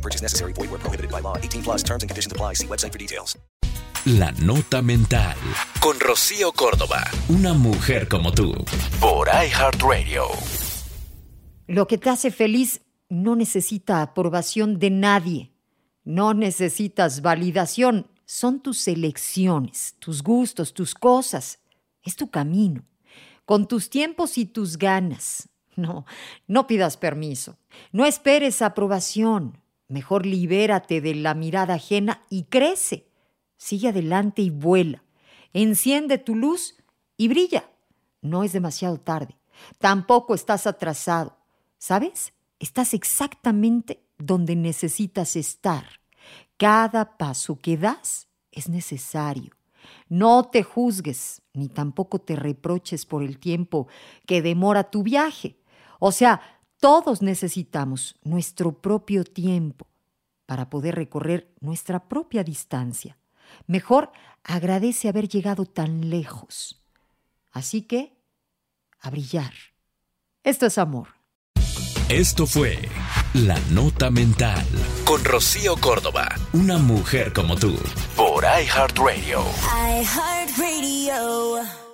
No purchase necessary. Void where prohibited by law. 18 plus terms and conditions apply. See website for details. La Nota Mental. Con Rocío Córdoba. Una mujer como tú. Por iHeartRadio. Lo que te hace feliz no necesita aprobación de nadie. No necesitas validación. Son tus elecciones, tus gustos, tus cosas. Es tu camino. Con tus tiempos y tus ganas. No, no pidas permiso. No esperes aprobación. Mejor libérate de la mirada ajena y crece. Sigue adelante y vuela. Enciende tu luz y brilla. No es demasiado tarde. Tampoco estás atrasado. ¿Sabes? Estás exactamente donde necesitas estar. Cada paso que das es necesario. No te juzgues, ni tampoco te reproches por el tiempo que demora tu viaje. O sea, todos necesitamos nuestro propio tiempo para poder recorrer nuestra propia distancia. Mejor agradece haber llegado tan lejos. Así que, a brillar. Esto es amor. Esto fue La Nota Mental. Con Rocío Córdoba. Una mujer como tú. Por iHeartRadio. iHeartRadio.